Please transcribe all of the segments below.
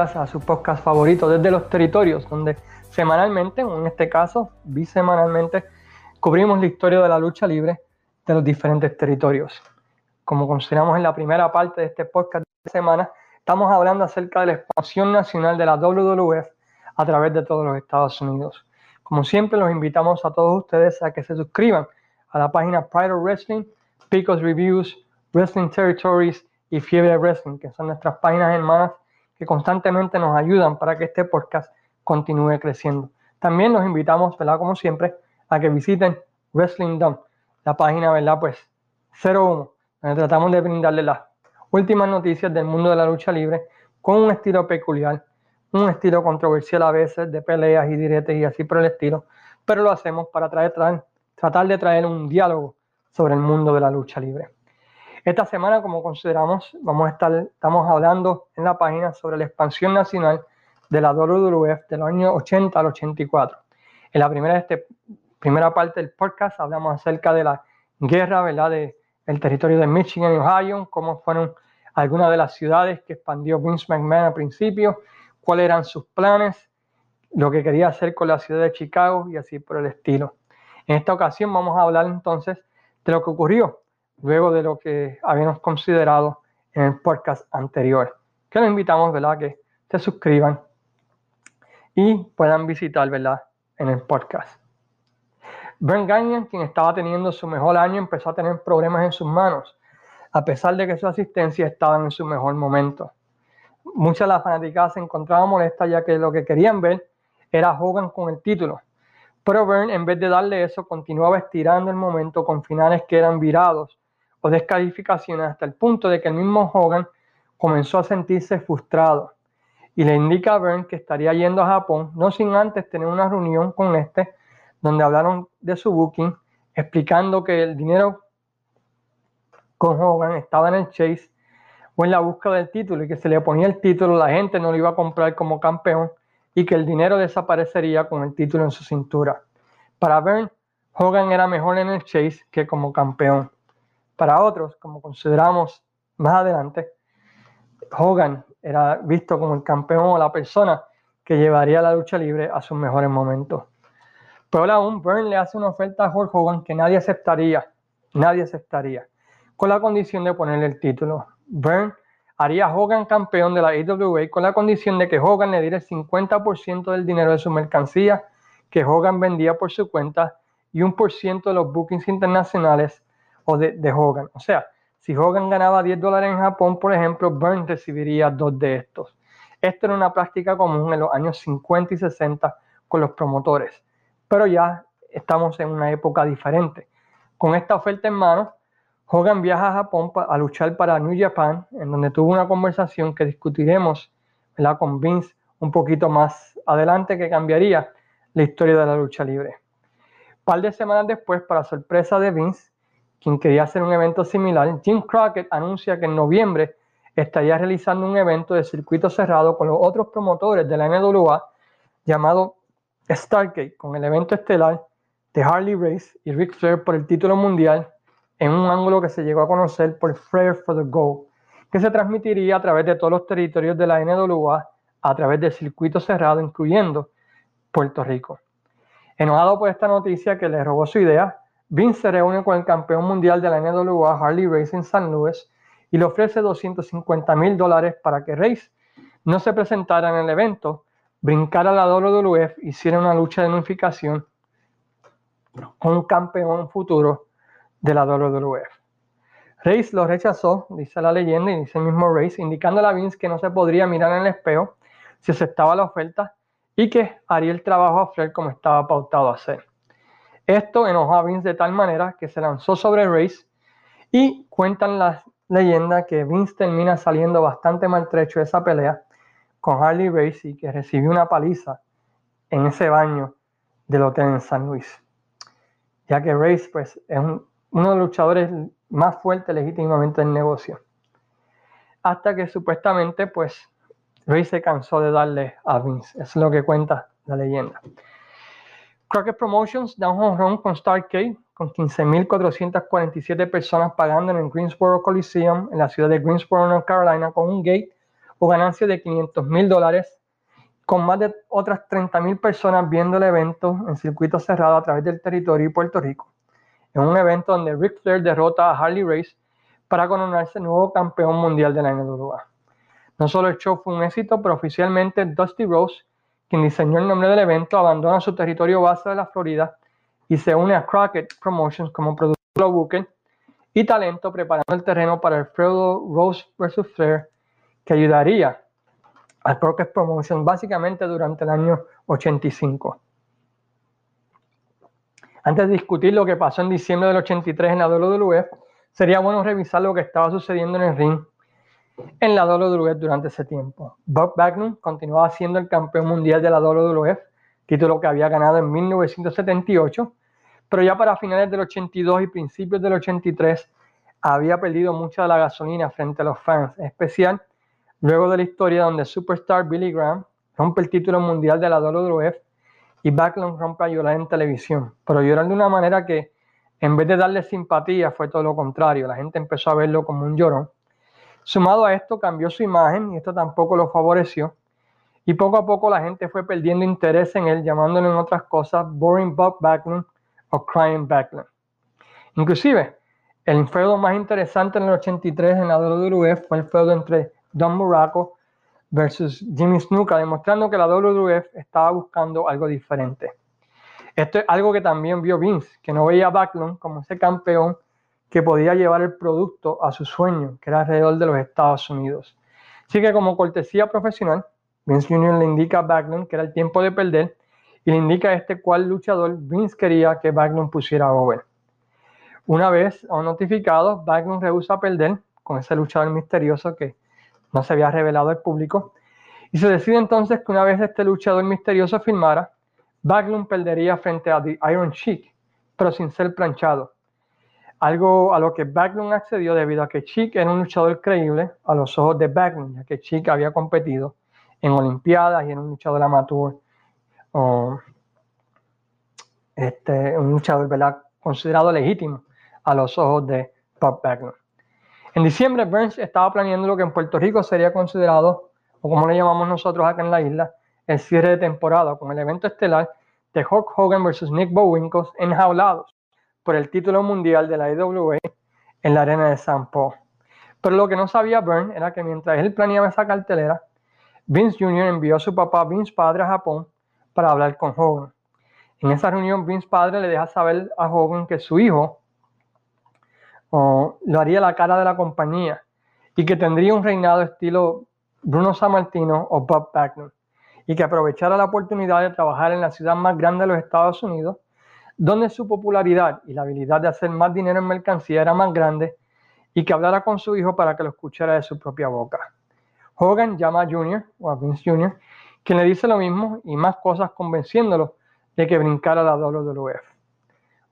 A su podcast favorito desde los territorios, donde semanalmente, en este caso bisemanalmente, cubrimos la historia de la lucha libre de los diferentes territorios. Como consideramos en la primera parte de este podcast de semana, estamos hablando acerca de la expansión nacional de la WWF a través de todos los Estados Unidos. Como siempre, los invitamos a todos ustedes a que se suscriban a la página Pride of Wrestling, Picos Reviews, Wrestling Territories y Fiebre Wrestling, que son nuestras páginas hermanas que constantemente nos ayudan para que este podcast continúe creciendo. También los invitamos, ¿verdad? Como siempre, a que visiten Wrestling Dome, la página, ¿verdad? Pues 01, donde tratamos de brindarles las últimas noticias del mundo de la lucha libre con un estilo peculiar, un estilo controversial a veces, de peleas y diretes y así por el estilo, pero lo hacemos para traer, tratar de traer un diálogo sobre el mundo de la lucha libre. Esta semana, como consideramos, vamos a estar, estamos hablando en la página sobre la expansión nacional de la WWF de los años 80 al 84. En la primera, este, primera parte del podcast hablamos acerca de la guerra, ¿verdad? De, el territorio de Michigan y Ohio, cómo fueron algunas de las ciudades que expandió Vince McMahon al principio, cuáles eran sus planes, lo que quería hacer con la ciudad de Chicago y así por el estilo. En esta ocasión vamos a hablar entonces de lo que ocurrió luego de lo que habíamos considerado en el podcast anterior. Que los invitamos, ¿verdad? Que se suscriban y puedan visitar, ¿verdad? En el podcast. Ben Gagnon, quien estaba teniendo su mejor año, empezó a tener problemas en sus manos, a pesar de que su asistencia estaba en su mejor momento. Muchas de las fanáticas se encontraban molestas ya que lo que querían ver era Hogan con el título. Pero Byrne, en vez de darle eso, continuaba estirando el momento con finales que eran virados o descalificaciones hasta el punto de que el mismo Hogan comenzó a sentirse frustrado y le indica a Byrne que estaría yendo a Japón, no sin antes tener una reunión con este, donde hablaron de su booking, explicando que el dinero con Hogan estaba en el chase o en la búsqueda del título y que se le ponía el título, la gente no lo iba a comprar como campeón y que el dinero desaparecería con el título en su cintura. Para Byrne, Hogan era mejor en el chase que como campeón. Para otros, como consideramos más adelante, Hogan era visto como el campeón o la persona que llevaría la lucha libre a sus mejores momentos. Pero aún, Byrne le hace una oferta a Hulk Hogan que nadie aceptaría, nadie aceptaría, con la condición de ponerle el título. Byrne haría Hogan campeón de la AWA con la condición de que Hogan le diera el 50% del dinero de su mercancía que Hogan vendía por su cuenta y un por ciento de los bookings internacionales de, Hogan. O sea, si Hogan ganaba 10 dólares en Japón, por ejemplo, Burns recibiría dos de estos. Esto era una práctica común en los años 50 y 60 con los promotores, pero ya estamos en una época diferente. Con esta oferta en mano, Hogan viaja a Japón a luchar para New Japan, en donde tuvo una conversación que discutiremos ¿verdad? con Vince un poquito más adelante, que cambiaría la historia de la lucha libre. Un par de semanas después, para sorpresa de Vince, quien quería hacer un evento similar, Jim Crockett anuncia que en noviembre estaría realizando un evento de circuito cerrado con los otros promotores de la NWA llamado Stargate, con el evento estelar de Harley Race y Ric Flair por el título mundial en un ángulo que se llegó a conocer por Flair for the Gold, que se transmitiría a través de todos los territorios de la NWA a través del circuito cerrado, incluyendo Puerto Rico. Enojado por esta noticia que le robó su idea, Vince se reúne con el campeón mundial de la NWA Harley Race en San Luis y le ofrece 250 mil dólares para que Race no se presentara en el evento, brincara la WWF, hiciera una lucha de unificación con un campeón futuro de la WWF. Race lo rechazó, dice la leyenda y dice el mismo Race, indicándole a Vince que no se podría mirar en el espejo si aceptaba la oferta y que haría el trabajo a Flair como estaba pautado a hacer. Esto enojó a Vince de tal manera que se lanzó sobre Race y cuentan las leyendas que Vince termina saliendo bastante maltrecho de esa pelea con Harley Race y que recibió una paliza en ese baño del hotel en San Luis. Ya que Race pues, es uno de los luchadores más fuertes legítimamente del negocio. Hasta que supuestamente pues Race se cansó de darle a Vince. Es lo que cuenta la leyenda. Crockett Promotions da un home run con Starcade con 15.447 personas pagando en el Greensboro Coliseum en la ciudad de Greensboro, North Carolina, con un gate o ganancias de 500 mil dólares, con más de otras 30 mil personas viendo el evento en circuito cerrado a través del territorio de Puerto Rico. En un evento donde Ric Flair derrota a Harley Race para coronarse nuevo campeón mundial de la NWA. No solo el show fue un éxito, pero oficialmente Dusty Rose, quien diseñó el nombre del evento, abandona su territorio base de la Florida y se une a Crockett Promotions como productor booker y talento preparando el terreno para el feudo Rose vs. Flair que ayudaría al Crockett Promotions básicamente durante el año 85. Antes de discutir lo que pasó en diciembre del 83 en la WWF, sería bueno revisar lo que estaba sucediendo en el ring en la WWF durante ese tiempo. Bob Backlund continuaba siendo el campeón mundial de la WWF, título que había ganado en 1978, pero ya para finales del 82 y principios del 83 había perdido mucha de la gasolina frente a los fans, en especial luego de la historia donde Superstar Billy Graham rompe el título mundial de la WWF y Backlund rompe a llorar en televisión, pero llorar de una manera que en vez de darle simpatía fue todo lo contrario, la gente empezó a verlo como un llorón. Sumado a esto cambió su imagen y esto tampoco lo favoreció y poco a poco la gente fue perdiendo interés en él, llamándolo en otras cosas Boring Bob Backlund o Crying Backlund. Inclusive, el feudo más interesante en el 83 en la WWF fue el feudo entre Don Muraco versus Jimmy Snuka, demostrando que la WWF estaba buscando algo diferente. Esto es algo que también vio Vince, que no veía a Backlund como ese campeón que podía llevar el producto a su sueño, que era alrededor de los Estados Unidos. Así que como cortesía profesional, Vince Jr. le indica a Backlund que era el tiempo de perder y le indica a este cual luchador Vince quería que Backlund pusiera over. Una vez notificado, Backlund rehúsa perder con ese luchador misterioso que no se había revelado al público y se decide entonces que una vez este luchador misterioso filmara, Backlund perdería frente a The Iron Sheik, pero sin ser planchado. Algo a lo que Backlund accedió debido a que Sheik era un luchador creíble a los ojos de Backlund, ya que Sheik había competido en Olimpiadas y era un luchador amateur o este, un luchador considerado legítimo a los ojos de Bob Backlund. En diciembre, Burns estaba planeando lo que en Puerto Rico sería considerado, o como le llamamos nosotros acá en la isla, el cierre de temporada con el evento estelar de Hulk Hogan versus Nick Bowinkel enjaulados por el título mundial de la IWA en la arena de San Paul. Pero lo que no sabía Burns era que mientras él planeaba esa cartelera, Vince Jr. envió a su papá Vince Padre a Japón para hablar con Hogan. En esa reunión, Vince Padre le deja saber a Hogan que su hijo lo haría la cara de la compañía y que tendría un reinado estilo Bruno Sammartino o Bob Backlund y que aprovechara la oportunidad de trabajar en la ciudad más grande de los Estados Unidos, donde su popularidad y la habilidad de hacer más dinero en mercancía era más grande y que hablara con su hijo para que lo escuchara de su propia boca. Hogan llama a Junior o a Vince Jr., quien le dice lo mismo y más cosas convenciéndolo de que brincara la WWF.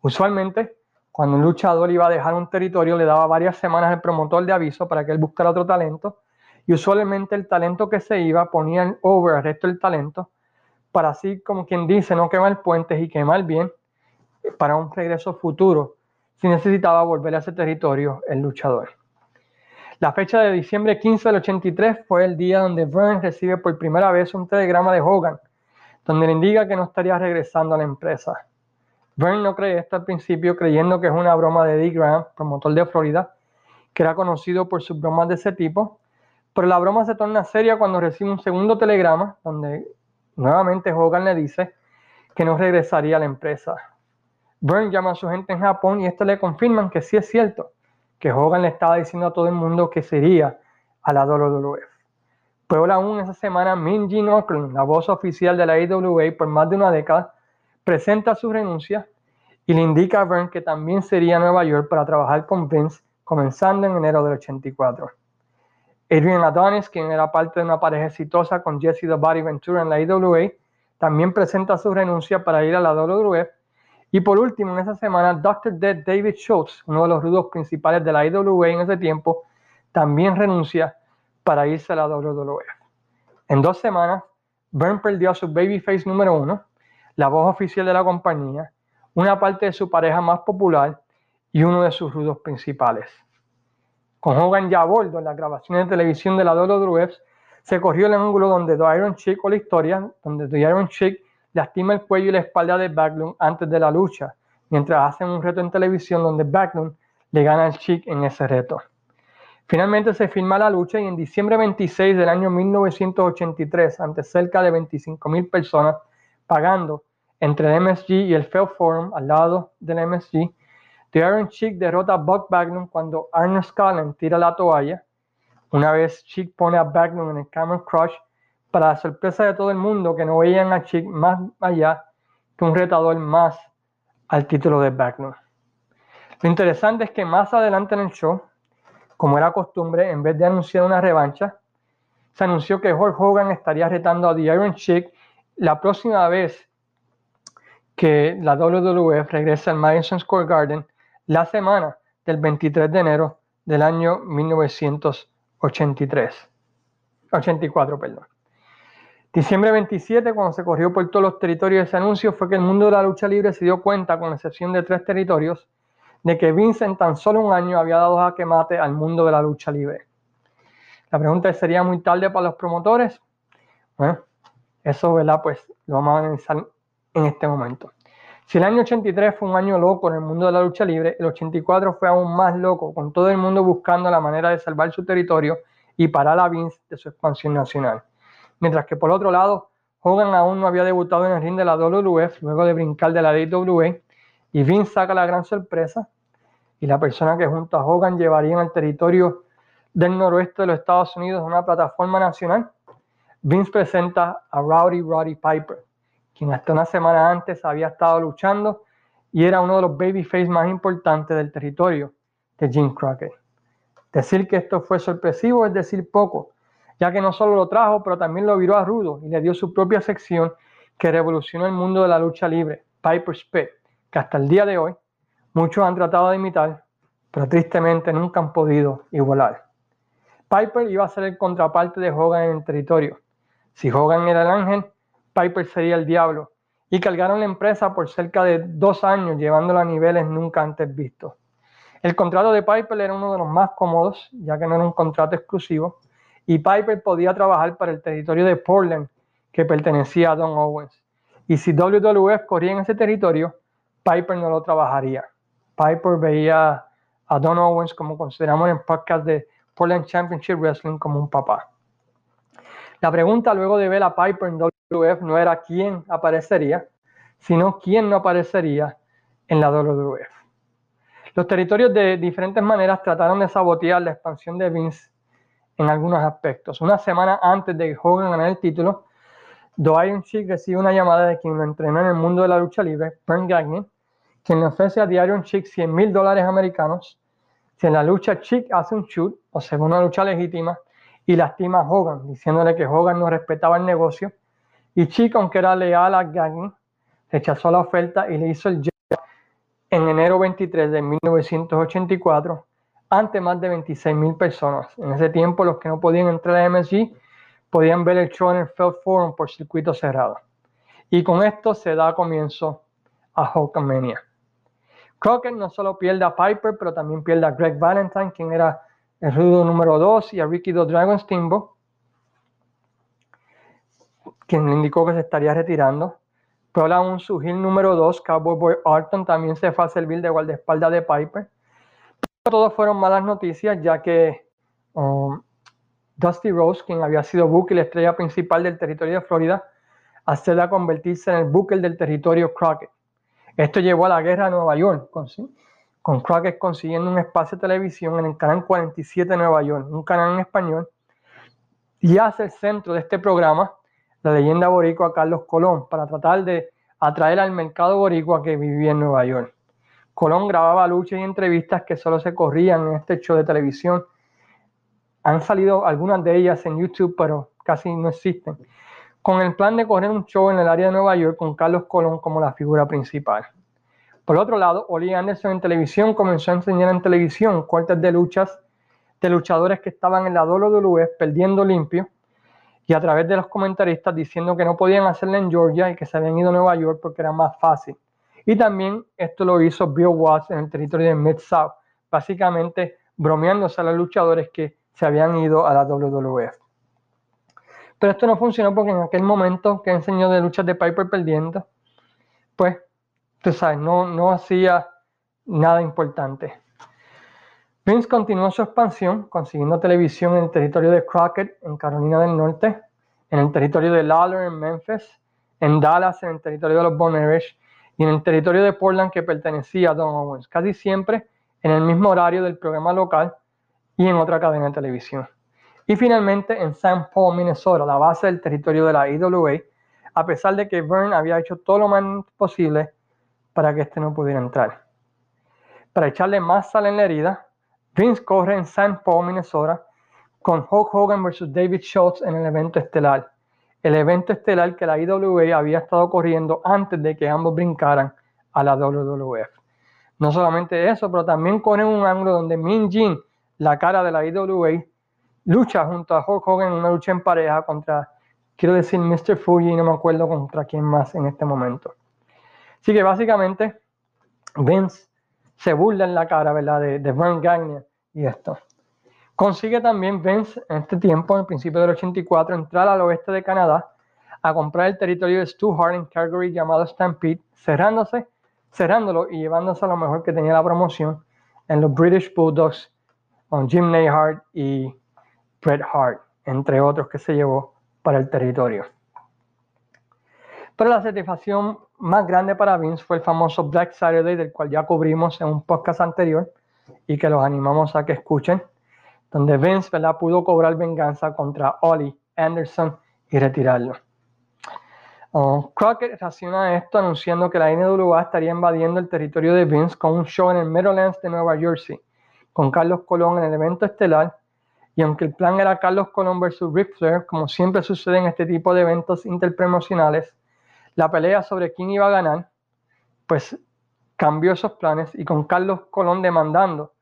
Usualmente, cuando un luchador iba a dejar un territorio, le daba varias semanas al promotor de aviso para que él buscara otro talento y usualmente el talento que se iba ponía en over al resto del talento para así, como quien dice, no quemar puentes y quemar bien para un regreso futuro si necesitaba volver a ese territorio el luchador. La fecha de diciembre 15 del 83 fue el día donde Vern recibe por primera vez un telegrama de Hogan, donde le indica que no estaría regresando a la empresa. Vern no cree esto al principio, creyendo que es una broma de Dick Graham, promotor de Florida, que era conocido por sus bromas de ese tipo, pero la broma se torna seria cuando recibe un segundo telegrama donde nuevamente Hogan le dice que no regresaría a la empresa. Byrne llama a su gente en Japón y esto le confirman que sí es cierto, que Hogan le estaba diciendo a todo el mundo que sería a la WWF. Peor aún, esa semana Minji Oakland, la voz oficial de la IWA por más de una década, presenta su renuncia y le indica a Byrne que también sería a Nueva York para trabajar con Vince comenzando en enero del 84. Adrian Adonis, quien era parte de una pareja exitosa con Jesse the Body Ventura en la IWA, también presenta su renuncia para ir a la WWF. Y por último, en esa semana, Dr. Dead David Schultz, uno de los rudos principales de la IWA en ese tiempo, también renuncia para irse a la WWF. En dos semanas, Byrne perdió a su babyface número uno, la voz oficial de la compañía, una parte de su pareja más popular y uno de sus rudos principales. Con Hogan ya a bordo en las grabaciones de televisión de la WWF, se corrió el ángulo donde The Iron Chick o la historia, donde The Iron Chick lastima el cuello y la espalda de Backlund antes de la lucha, mientras hacen un reto en televisión donde Backlund le gana al Chick en ese reto. Finalmente se firma la lucha y en diciembre 26 del año 1983, ante cerca de 25.000 personas, pagando entre el MSG y el Fell Forum al lado del MSG, The Iron Chick derrota a Buck Backlund cuando Arnold Scanlon tira la toalla. Una vez Chick pone a Backlund en el Camel Crush, para la sorpresa de todo el mundo que no veían a Chick más allá que un retador más al título de Backlund. Lo interesante es que más adelante en el show, como era costumbre, en vez de anunciar una revancha, se anunció que Hulk Hogan estaría retando a The Iron Chick la próxima vez que la WWF regrese al Madison Square Garden la semana del 23 de enero del año 1983. 84, perdón. Diciembre 27, cuando se corrió por todos los territorios ese anuncio, fue que el mundo de la lucha libre se dio cuenta, con excepción de tres territorios, de que Vince en tan solo un año había dado jaque mate al mundo de la lucha libre. La pregunta es, ¿sería muy tarde para los promotores? Bueno, eso, ¿verdad? Pues lo vamos a analizar en este momento. Si el año 83 fue un año loco en el mundo de la lucha libre, el 84 fue aún más loco, con todo el mundo buscando la manera de salvar su territorio y parar a Vince de su expansión nacional. Mientras que por otro lado, Hogan aún no había debutado en el ring de la WWF luego de brincar de la DWA y Vince saca la gran sorpresa y la persona que junto a Hogan llevaría en el territorio del noroeste de los Estados Unidos una plataforma nacional, Vince presenta a Rowdy Roddy Piper, quien hasta una semana antes había estado luchando y era uno de los babyface más importantes del territorio de Jim Crockett. Decir que esto fue sorpresivo es decir poco, ya que no solo lo trajo, pero también lo viró a rudo y le dio su propia sección que revolucionó el mundo de la lucha libre, Piper's Pit, que hasta el día de hoy muchos han tratado de imitar, pero tristemente nunca han podido igualar. Piper iba a ser el contraparte de Hogan en el territorio. Si Hogan era el ángel, Piper sería el diablo, y cargaron la empresa por cerca de dos años, llevándola a niveles nunca antes vistos. El contrato de Piper era uno de los más cómodos, ya que no era un contrato exclusivo, y Piper podía trabajar para el territorio de Portland, que pertenecía a Don Owens. Y si WWF corría en ese territorio, Piper no lo trabajaría. Piper veía a Don Owens, como consideramos en el podcast de Portland Championship Wrestling, como un papá. La pregunta luego de ver a Piper en WWF no era quién aparecería, sino quién no aparecería en la WWF. Los territorios de diferentes maneras trataron de sabotear la expansión de Vince en algunos aspectos. Una semana antes de que Hogan ganara el título, Iron Chick recibe una llamada de quien lo entrenó en el mundo de la lucha libre, Bernd Gagnon, quien le ofrece a Iron Chick 100 mil dólares americanos si en la lucha Chick hace un shoot, o sea, una lucha legítima, y lastima a Hogan, diciéndole que Hogan no respetaba el negocio. Y Chick, aunque era leal a Gagnon, rechazó la oferta y le hizo el en enero 23 de 1984 ante más de 26 mil personas. En ese tiempo, los que no podían entrar a MSG podían ver el show en el Feld Forum por circuito cerrado. Y con esto se da comienzo a Hulkamania. Crockett no solo pierde a Piper, pero también pierde a Greg Valentine, quien era el rudo número 2, y a Ricky the Dragon Steamboat, quien le indicó que se estaría retirando. Pero aún su heel número 2, Cowboy Boy Orton, también se fue a servir de guardaespaldas de Piper todos fueron malas noticias, ya que um, Dusty Rose, quien había sido Booker, la estrella principal del territorio de Florida, accede a convertirse en el Booker del territorio Crockett. Esto llevó a la guerra de Nueva York, con, con Crockett consiguiendo un espacio de televisión en el canal 47 de Nueva York, un canal en español, y hace el centro de este programa la leyenda boricua Carlos Colón, para tratar de atraer al mercado boricua que vivía en Nueva York. Colón grababa luchas y entrevistas que solo se corrían en este show de televisión. Han salido algunas de ellas en YouTube, pero casi no existen. Con el plan de correr un show en el área de Nueva York con Carlos Colón como la figura principal. Por otro lado, Oli Anderson en televisión comenzó a enseñar en televisión cortes de luchas de luchadores que estaban en la WWE perdiendo limpio y a través de los comentaristas diciendo que no podían hacerla en Georgia y que se habían ido a Nueva York porque era más fácil. Y también esto lo hizo Bill Watts en el territorio de Mid-South, básicamente bromeándose a los luchadores que se habían ido a la WWF. Pero esto no funcionó porque en aquel momento que enseñó de luchas de Piper perdiendo, pues, tú sabes, no, no hacía nada importante. Vince continuó su expansión, consiguiendo televisión en el territorio de Crockett, en Carolina del Norte, en el territorio de Lawler, en Memphis, en Dallas, en el territorio de los Bon y en el territorio de Portland que pertenecía a Don Owens, casi siempre en el mismo horario del programa local y en otra cadena de televisión. Y finalmente en St. Paul, Minnesota, la base del territorio de la IWA, a pesar de que Vern había hecho todo lo más posible para que este no pudiera entrar. Para echarle más sal en la herida, Vince corre en St. Paul, Minnesota, con Hulk Hogan versus David Schultz en el evento estelar. El evento estelar que la IWA había estado corriendo antes de que ambos brincaran a la WWF. No solamente eso, pero también corre un ángulo donde Min Jin, la cara de la IWA, lucha junto a Hulk Hogan en una lucha en pareja contra, quiero decir, Mr. Fuji, no me acuerdo contra quién más en este momento. Así que básicamente Vince se burla en la cara, ¿verdad? De, de Vern Gagner y esto. Consigue también Vince en este tiempo, en el principio del 84, entrar al oeste de Canadá a comprar el territorio de Stu Hart en Calgary llamado Stampede, cerrándose, cerrándolo y llevándose a lo mejor que tenía la promoción en los British Bulldogs con Jim Neyhart y Bret Hart, entre otros que se llevó para el territorio. Pero la satisfacción más grande para Vince fue el famoso Black Saturday, del cual ya cubrimos en un podcast anterior y que los animamos a que escuchen, donde Vince pudo cobrar venganza contra Ollie Anderson y retirarlo. Uh, Crockett reacciona esto anunciando que la NWA estaría invadiendo el territorio de Vince con un show en el Meadowlands de Nueva Jersey, con Carlos Colón en el evento estelar y aunque el plan era Carlos Colón versus Ric Flair, como siempre sucede en este tipo de eventos interpromocionales, la pelea sobre quién iba a ganar, pues cambió esos planes y con Carlos Colón demandando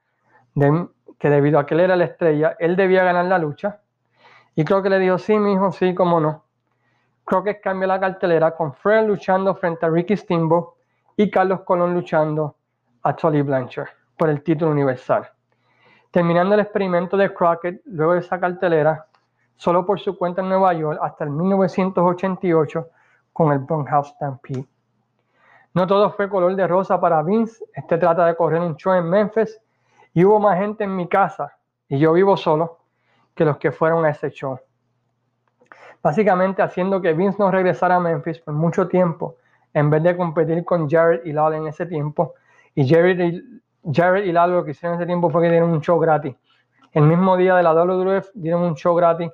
que debido a que él era la estrella, él debía ganar la lucha. Y creo que le dijo, sí, mi sí, cómo no. Creo que cambió la cartelera con Flair luchando frente a Ricky Steamboat y Carlos Colón luchando a Tully Blanchard por el título universal terminando el experimento de Crockett luego de esa cartelera, solo por su cuenta en Nueva York hasta el 1988 con el Bunkhouse Stampede. No todo fue color de rosa para Vince, este trata de correr un show en Memphis y hubo más gente en mi casa, y yo vivo solo, que los que fueron a ese show. Básicamente haciendo que Vince no regresara a Memphis por mucho tiempo, en vez de competir con Jared y Lawler en ese tiempo, y Jared y Jared y Lalo lo que hicieron en ese tiempo fue que dieron un show gratis. El mismo día de la WWF dieron un show gratis.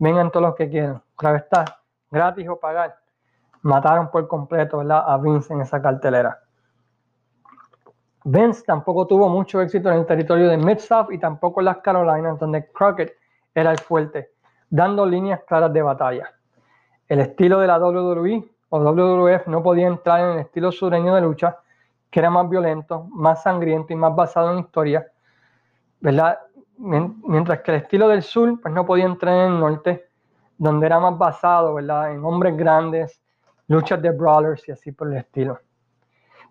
Vengan todos los que quieran. Claro está, gratis o pagar. Mataron por completo a Vince en esa cartelera. Vince tampoco tuvo mucho éxito en el territorio de Mid-South y tampoco en las Carolinas, donde Crockett era el fuerte, dando líneas claras de batalla. El estilo de la WWE o WWF no podía entrar en el estilo sureño de lucha, que era más violento, más sangriento y más basado en historia, ¿verdad? Mientras que el estilo del sur, pues no podía entrar en el norte, donde era más basado, ¿verdad? En hombres grandes, luchas de brawlers y así por el estilo.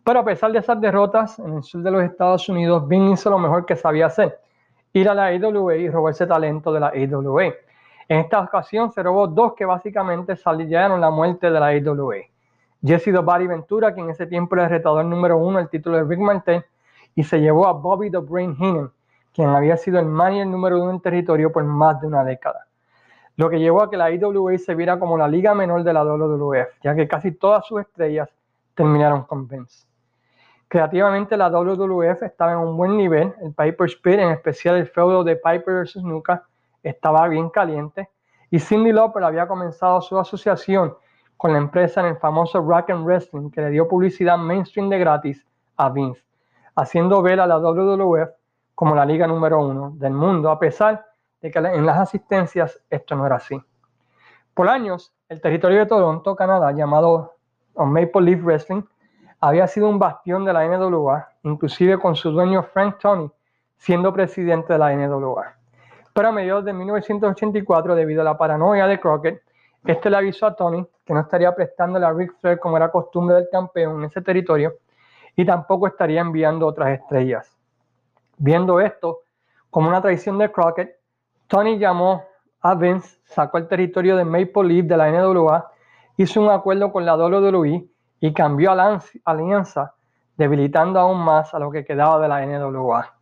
Pero a pesar de esas derrotas en el sur de los Estados Unidos, Vin hizo lo mejor que sabía hacer, ir a la AWA y robar ese talento de la AWA. En esta ocasión se robó dos que básicamente salieron la muerte de la AWA. Jesse Body Ventura, quien en ese tiempo era el retador número uno el título de Rick Martel, y se llevó a Bobby the Brain Heenan, quien había sido el manager número uno en territorio por más de una década. Lo que llevó a que la IWA se viera como la liga menor de la WWF, ya que casi todas sus estrellas terminaron con Vince. Creativamente la WWF estaba en un buen nivel, el Piper Speed, en especial el feudo de Piper vs. Nuka, estaba bien caliente, y Cindy Lauper había comenzado su asociación con la empresa en el famoso Rock and Wrestling que le dio publicidad mainstream de gratis a Vince, haciendo ver a la WWF como la liga número uno del mundo, a pesar de que en las asistencias esto no era así. Por años, el territorio de Toronto, Canadá, llamado Maple Leaf Wrestling, había sido un bastión de la NWA, inclusive con su dueño Frank Tony siendo presidente de la NWA. Pero a mediados de 1984, debido a la paranoia de Crockett, este le avisó a Tony que no estaría prestándole a Ric Flair como era costumbre del campeón en ese territorio y tampoco estaría enviando otras estrellas. Viendo esto como una traición de Crockett, Tony llamó a Vince, sacó el territorio de Maple Leaf de la NWA, hizo un acuerdo con la WWE y cambió la alianza, debilitando aún más a lo que quedaba de la NWA.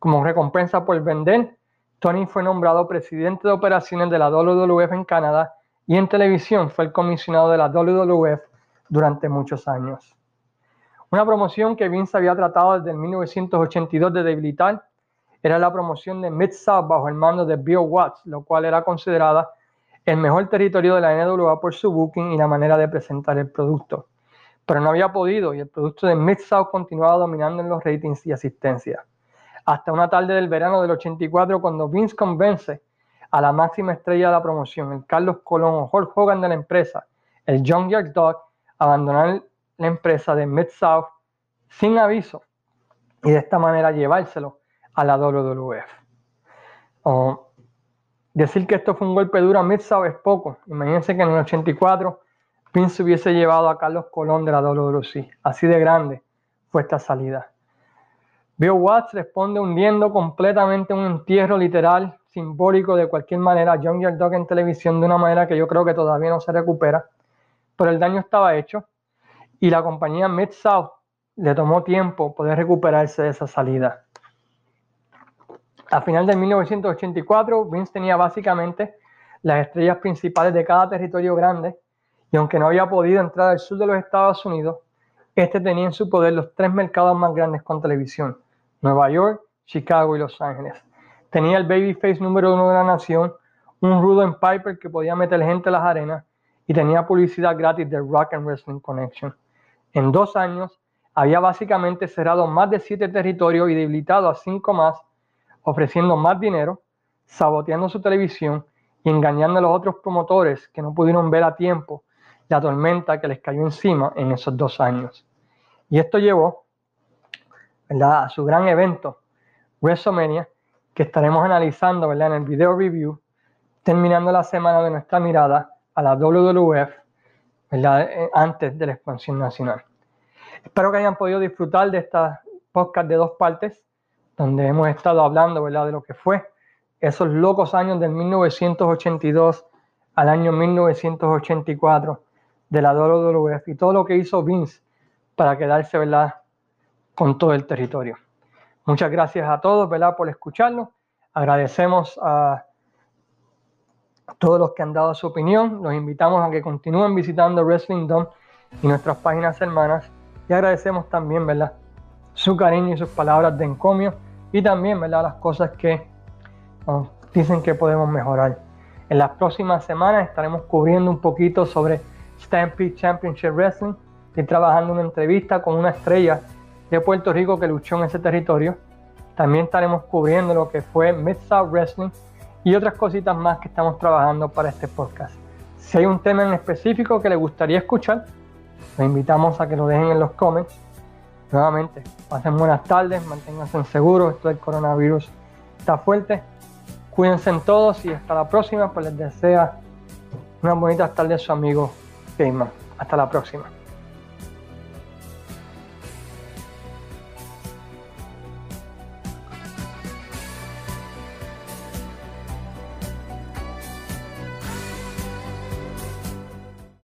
Como recompensa por vender, Tony fue nombrado presidente de operaciones de la WWF en Canadá y en televisión fue el comisionado de la WWF durante muchos años. Una promoción que Vince había tratado desde 1982 de debilitar era la promoción de Mid-South bajo el mando de Bill Watts, lo cual era considerada el mejor territorio de la NWA por su booking y la manera de presentar el producto. Pero no había podido y el producto de Mid-South continuaba dominando en los ratings y asistencia. Hasta una tarde del verano del 84 cuando Vince convence a la máxima estrella de la promoción, el Carlos Colón o Hulk Hogan de la empresa, el John Jack Dog, abandonar la empresa de Mid-South sin aviso y de esta manera llevárselo a la WWF. decir que esto fue un golpe duro a Mid-South es poco. Imagínense que en el 84 Vince hubiese llevado a Carlos Colón de la WWC. Así de grande fue esta salida. Bill Watts responde hundiendo completamente un entierro literal, simbólico de cualquier manera John Dog en televisión de una manera que yo creo que todavía no se recupera. Pero el daño estaba hecho y la compañía Mid-South le tomó tiempo poder recuperarse de esa salida. A final de 1984, Vince tenía básicamente las estrellas principales de cada territorio grande y aunque no había podido entrar al sur de los Estados Unidos, este tenía en su poder los tres mercados más grandes con televisión, Nueva York, Chicago y Los Ángeles. Tenía el babyface número uno de la nación, un rudo en Piper que podía meter gente a las arenas y tenía publicidad gratis de Rock and Wrestling Connection. En dos años, había básicamente cerrado más de siete territorios y debilitado a cinco más ofreciendo más dinero, saboteando su televisión y engañando a los otros promotores que no pudieron ver a tiempo la tormenta que les cayó encima en esos dos años. Y esto llevó a su gran evento, WrestleMania, que estaremos analizando en el video review, terminando la semana de nuestra mirada a la WWF eh, antes de la expansión nacional. Espero que hayan podido disfrutar de esta podcast de dos partes donde hemos estado hablando de lo que fue esos locos años del 1982 al año 1984 de la WWF y todo lo que hizo Vince para quedarse ¿verdad? con todo el territorio. Muchas gracias a todos ¿verdad? por escucharnos. Agradecemos a todos los que han dado su opinión. Los invitamos a que continúen visitando Wrestling Dome y nuestras páginas hermanas. Y agradecemos también ¿verdad? su cariño y sus palabras de encomio y también ¿verdad? las cosas que nos dicen que podemos mejorar. En las próximas semanas estaremos cubriendo un poquito sobre Stampede Championship Wrestling y trabajando una entrevista con una estrella de Puerto Rico que luchó en ese territorio. También estaremos cubriendo lo que fue Mid-South Wrestling y otras cositas más que estamos trabajando para este podcast. Si hay un tema en específico que le gustaría escuchar, los invitamos a que lo dejen en los comments Nuevamente, pasen buenas tardes, manténganse seguros, esto del coronavirus está fuerte. Cuídense en todos y hasta la próxima, pues les desea una bonita tarde su amigo Gayman. Hasta la próxima.